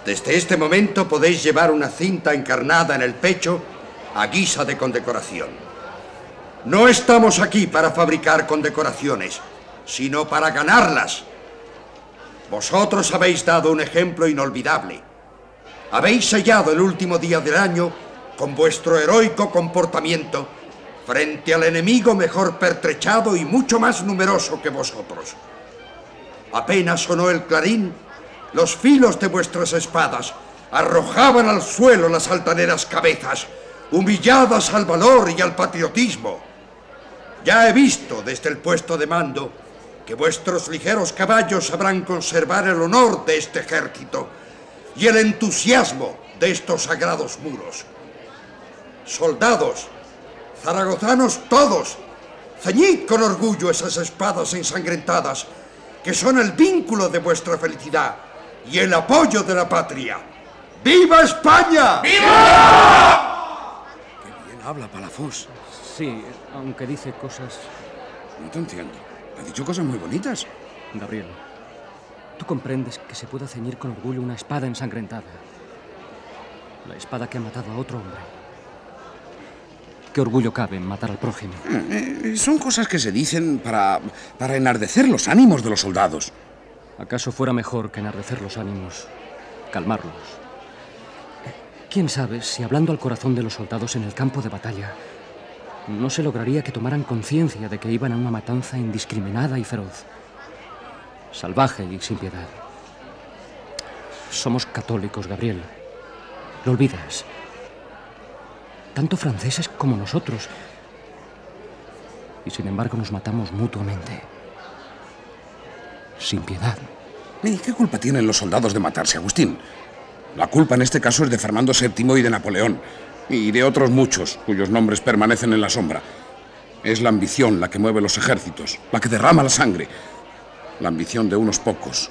desde este momento podéis llevar una cinta encarnada en el pecho a guisa de condecoración. No estamos aquí para fabricar condecoraciones, sino para ganarlas. Vosotros habéis dado un ejemplo inolvidable. Habéis sellado el último día del año con vuestro heroico comportamiento frente al enemigo mejor pertrechado y mucho más numeroso que vosotros. Apenas sonó el clarín, los filos de vuestras espadas arrojaban al suelo las altaneras cabezas, humilladas al valor y al patriotismo. Ya he visto desde el puesto de mando que vuestros ligeros caballos sabrán conservar el honor de este ejército y el entusiasmo de estos sagrados muros. Soldados, zaragozanos todos, ceñid con orgullo esas espadas ensangrentadas que son el vínculo de vuestra felicidad y el apoyo de la patria. ¡Viva España! Bien habla, Palafós. Sí, aunque dice cosas... No te entiendo. Ha dicho cosas muy bonitas. Gabriel, tú comprendes que se pueda ceñir con orgullo una espada ensangrentada. La espada que ha matado a otro hombre. ¿Qué orgullo cabe en matar al prójimo? Eh, son cosas que se dicen para, para enardecer los ánimos de los soldados. ¿Acaso fuera mejor que enardecer los ánimos? Calmarlos. ¿Quién sabe si hablando al corazón de los soldados en el campo de batalla, no se lograría que tomaran conciencia de que iban a una matanza indiscriminada y feroz, salvaje y sin piedad? Somos católicos, Gabriel. Lo olvidas. Tanto franceses como nosotros. Y sin embargo nos matamos mutuamente. Sin piedad. ¿Y qué culpa tienen los soldados de matarse, Agustín? La culpa en este caso es de Fernando VII y de Napoleón, y de otros muchos cuyos nombres permanecen en la sombra. Es la ambición la que mueve los ejércitos, la que derrama la sangre. La ambición de unos pocos,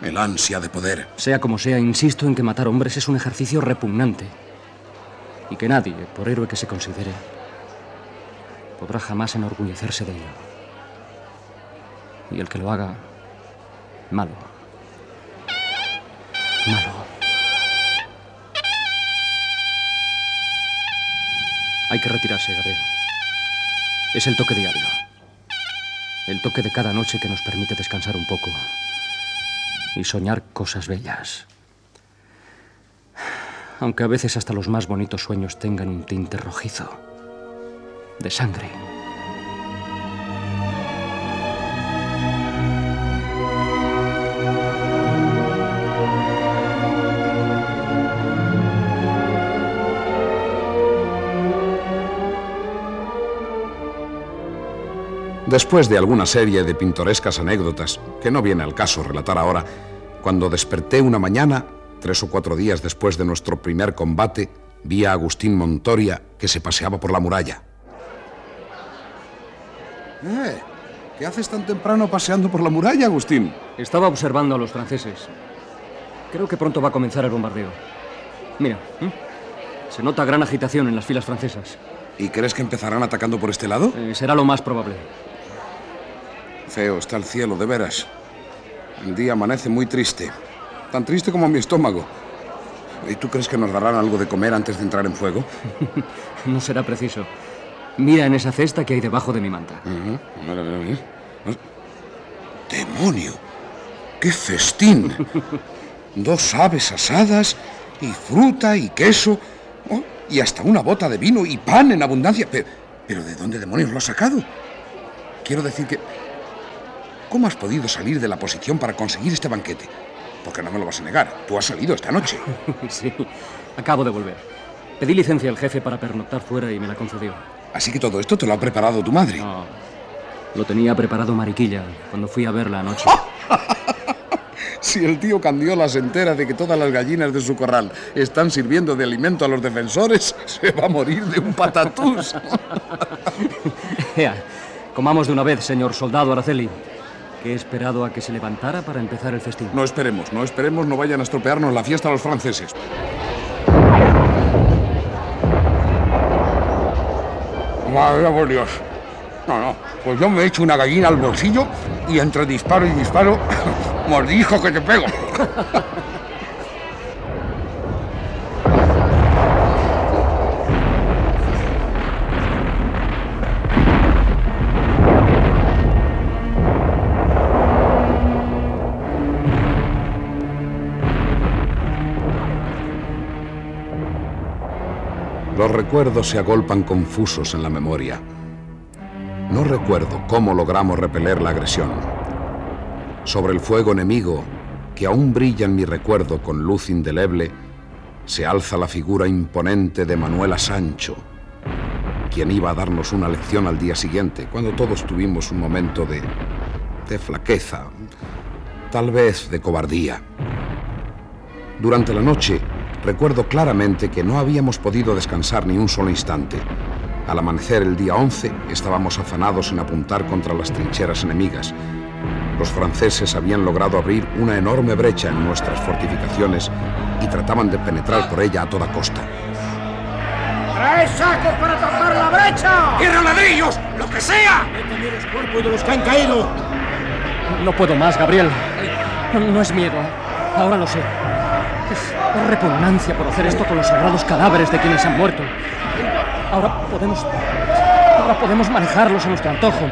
el ansia de poder. Sea como sea, insisto en que matar hombres es un ejercicio repugnante. Y que nadie, por héroe que se considere, podrá jamás enorgullecerse de ello. Y el que lo haga, malo. Malo. Hay que retirarse, Gabriel. Es el toque diario. El toque de cada noche que nos permite descansar un poco y soñar cosas bellas. Aunque a veces hasta los más bonitos sueños tengan un tinte rojizo, de sangre. Después de alguna serie de pintorescas anécdotas, que no viene al caso relatar ahora, cuando desperté una mañana, tres o cuatro días después de nuestro primer combate, vi a Agustín Montoria que se paseaba por la muralla. Eh, ¿Qué haces tan temprano paseando por la muralla, Agustín? Estaba observando a los franceses. Creo que pronto va a comenzar el bombardeo. Mira, ¿eh? se nota gran agitación en las filas francesas. ¿Y crees que empezarán atacando por este lado? Eh, será lo más probable. Feo está el cielo, de veras. El día amanece muy triste. Tan triste como mi estómago. ¿Y tú crees que nos darán algo de comer antes de entrar en fuego? [laughs] no será preciso. Mira en esa cesta que hay debajo de mi manta. ¡Demonio! ¡Qué festín! [laughs] Dos aves asadas y fruta y queso. Oh, y hasta una bota de vino y pan en abundancia. Pero, pero ¿de dónde demonios lo has sacado? Quiero decir que ¿Cómo has podido salir de la posición para conseguir este banquete? Porque no me lo vas a negar. Tú has salido esta noche. [laughs] sí, acabo de volver. Pedí licencia al jefe para pernoctar fuera y me la concedió. Así que todo esto te lo ha preparado tu madre. No, lo tenía preparado Mariquilla cuando fui a verla anoche. [laughs] si el tío Candiola se entera de que todas las gallinas de su corral están sirviendo de alimento a los defensores, [laughs] se va a morir de un patatús. Ea, comamos de una vez, señor soldado Araceli que he esperado a que se levantara para empezar el festín. No esperemos, no esperemos, no vayan a estropearnos la fiesta a los franceses. Madre por Dios. No, no, pues yo me he hecho una gallina al bolsillo y entre disparo y disparo, [coughs] mordijo que te pego. [laughs] recuerdos se agolpan confusos en la memoria. No recuerdo cómo logramos repeler la agresión. Sobre el fuego enemigo, que aún brilla en mi recuerdo con luz indeleble, se alza la figura imponente de Manuela Sancho, quien iba a darnos una lección al día siguiente, cuando todos tuvimos un momento de, de flaqueza, tal vez de cobardía. Durante la noche, recuerdo claramente que no habíamos podido descansar ni un solo instante. Al amanecer el día 11 estábamos afanados en apuntar contra las trincheras enemigas. Los franceses habían logrado abrir una enorme brecha en nuestras fortificaciones y trataban de penetrar por ella a toda costa. ¡Trae sacos para tapar la brecha! ¡Tierra ladrillos! ¡Lo que sea! ¡Méteme los cuerpos de los que han caído! No puedo más, Gabriel. No es miedo. Ahora lo sé. Es repugnancia por hacer esto con los sagrados cadáveres de quienes han muerto. Ahora podemos. Ahora podemos manejarlos a nuestro antojo.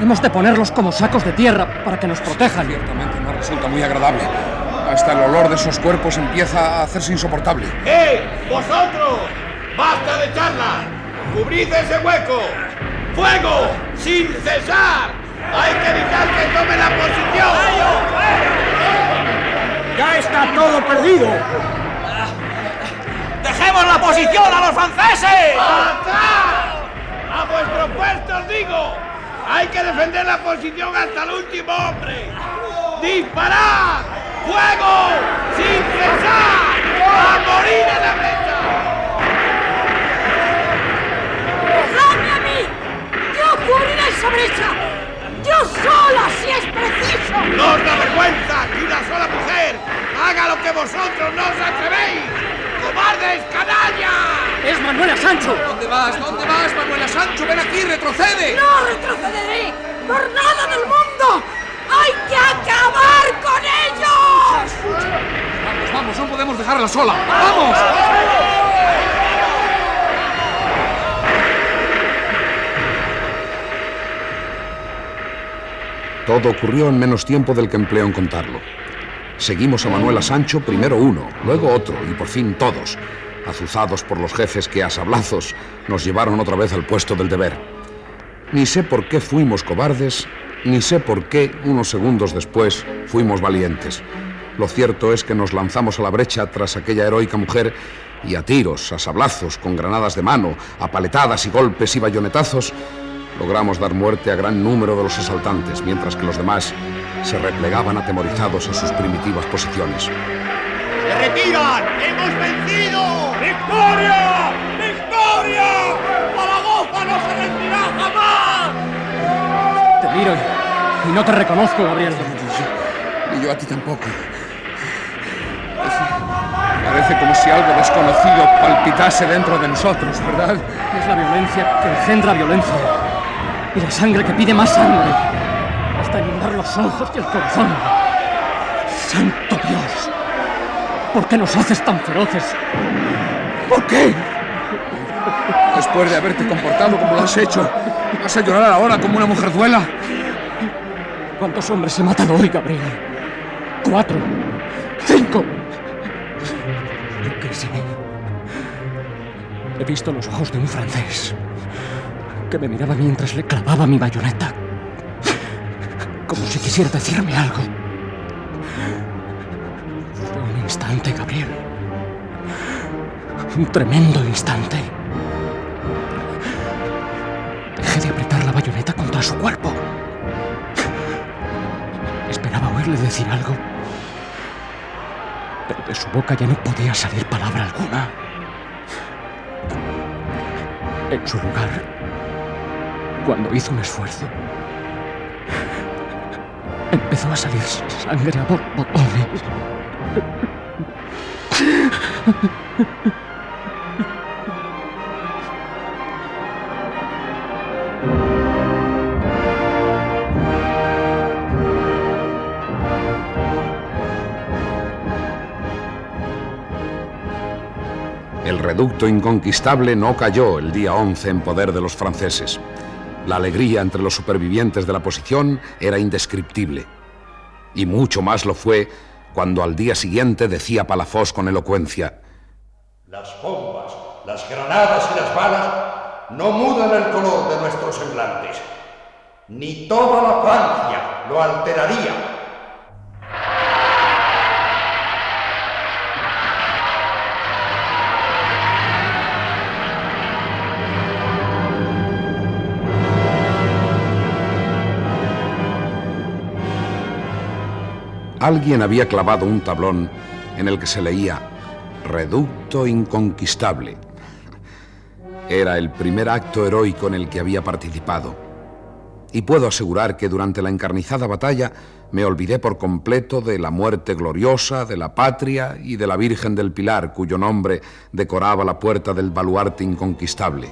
Hemos de ponerlos como sacos de tierra para que nos protejan. Ciertamente no resulta muy agradable. Hasta el olor de esos cuerpos empieza a hacerse insoportable. ¡Eh! ¡Vosotros! ¡Basta de charla! ¡Cubrid ese hueco! ¡Fuego! ¡Sin cesar! ¡Hay que evitar que tome la posición! ¡Ya está todo perdido! ¡Dejemos la posición a los franceses! ¡Atrás! ¡A vuestros puestos, digo! ¡Hay que defender la posición hasta el último hombre! ¡Disparad! ¡Fuego! ¡Sin cesar! ¡A morir en la brecha! ¡Dejadme a mí! ¡Yo cubriré esa brecha! ¡Yo sola, si es preciso! ¡No os da vergüenza que una sola mujer haga lo que vosotros no os atrevéis! ¡Cobardes, canalla! ¡Es Manuela Sancho! ¿Dónde vas? ¿Dónde vas, Manuela Sancho? ¡Ven aquí, retrocede! ¡No retrocederé! ¡Por nada del mundo! ¡Hay que acabar con ellos! Vamos, vamos, no podemos dejarla sola. ¡Vamos! Todo ocurrió en menos tiempo del que empleo en contarlo. Seguimos a Manuela Sancho, primero uno, luego otro, y por fin todos, azuzados por los jefes que a sablazos nos llevaron otra vez al puesto del deber. Ni sé por qué fuimos cobardes, ni sé por qué, unos segundos después, fuimos valientes. Lo cierto es que nos lanzamos a la brecha tras aquella heroica mujer y a tiros, a sablazos, con granadas de mano, a paletadas y golpes y bayonetazos, logramos dar muerte a gran número de los asaltantes, mientras que los demás se replegaban atemorizados a sus primitivas posiciones. ¡Se retiran! ¡Hemos vencido! ¡Victoria! ¡Victoria! ¡Zaragoza no se rendirá jamás! Te miro y, no te reconozco, Gabriel. Y yo a ti tampoco. Parece como si algo desconocido palpitase dentro de nosotros, ¿verdad? Es la violencia que engendra violencia. Y la sangre que pide más sangre. Hasta inundar los ojos y el corazón. ¡Santo Dios! ¿Por qué nos haces tan feroces? ¿Por qué? Después de haberte comportado como lo has hecho, ¿vas a llorar ahora como una mujerzuela? ¿Cuántos hombres he matado hoy, Gabriel? Cuatro. Cinco. Qué sé. He visto los ojos de un francés que me miraba mientras le clavaba mi bayoneta. Como si quisiera decirme algo. Fue un instante, Gabriel. Un tremendo instante. Dejé de apretar la bayoneta contra su cuerpo. Esperaba oírle decir algo. Pero de su boca ya no podía salir palabra alguna. En su lugar, cuando hizo un esfuerzo, empezó a salir sangre a borbotones. El reducto inconquistable no cayó el día 11 en poder de los franceses. La alegría entre los supervivientes de la posición era indescriptible. Y mucho más lo fue cuando al día siguiente decía Palafós con elocuencia: Las bombas, las granadas y las balas no mudan el color de nuestros semblantes. Ni toda la Francia lo alteraría. Alguien había clavado un tablón en el que se leía Reducto inconquistable. Era el primer acto heroico en el que había participado. Y puedo asegurar que durante la encarnizada batalla me olvidé por completo de la muerte gloriosa, de la patria y de la Virgen del Pilar, cuyo nombre decoraba la puerta del baluarte inconquistable.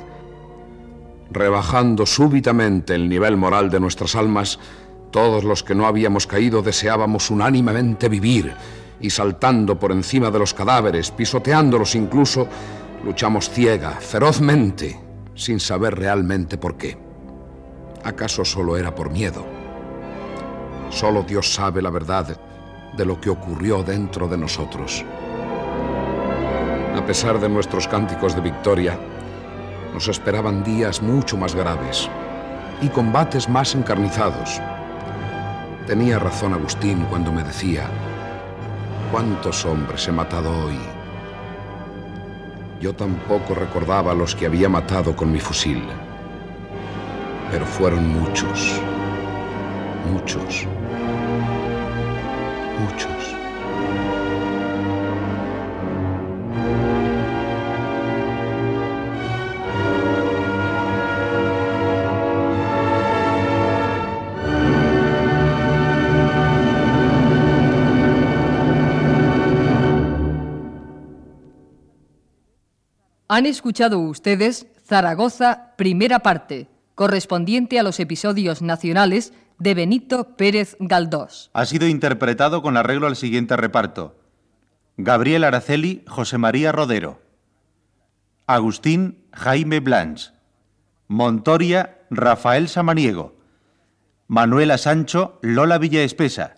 Rebajando súbitamente el nivel moral de nuestras almas, todos los que no habíamos caído deseábamos unánimemente vivir y saltando por encima de los cadáveres, pisoteándolos incluso, luchamos ciega, ferozmente, sin saber realmente por qué. ¿Acaso solo era por miedo? Solo Dios sabe la verdad de lo que ocurrió dentro de nosotros. A pesar de nuestros cánticos de victoria, nos esperaban días mucho más graves y combates más encarnizados. Tenía razón Agustín cuando me decía, ¿cuántos hombres he matado hoy? Yo tampoco recordaba los que había matado con mi fusil, pero fueron muchos, muchos. Han escuchado ustedes Zaragoza, primera parte, correspondiente a los episodios nacionales de Benito Pérez Galdós. Ha sido interpretado con arreglo al siguiente reparto. Gabriel Araceli, José María Rodero. Agustín, Jaime Blanch. Montoria, Rafael Samaniego. Manuela Sancho, Lola Villaespesa.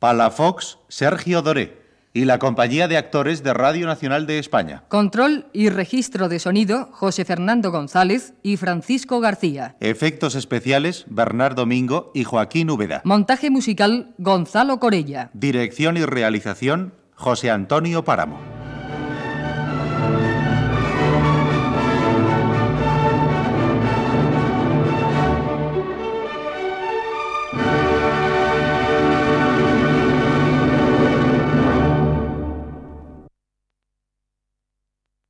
Palafox, Sergio Doré y la Compañía de Actores de Radio Nacional de España. Control y registro de sonido, José Fernando González y Francisco García. Efectos especiales, Bernardo Domingo y Joaquín Úbeda. Montaje musical, Gonzalo Corella. Dirección y realización, José Antonio Páramo.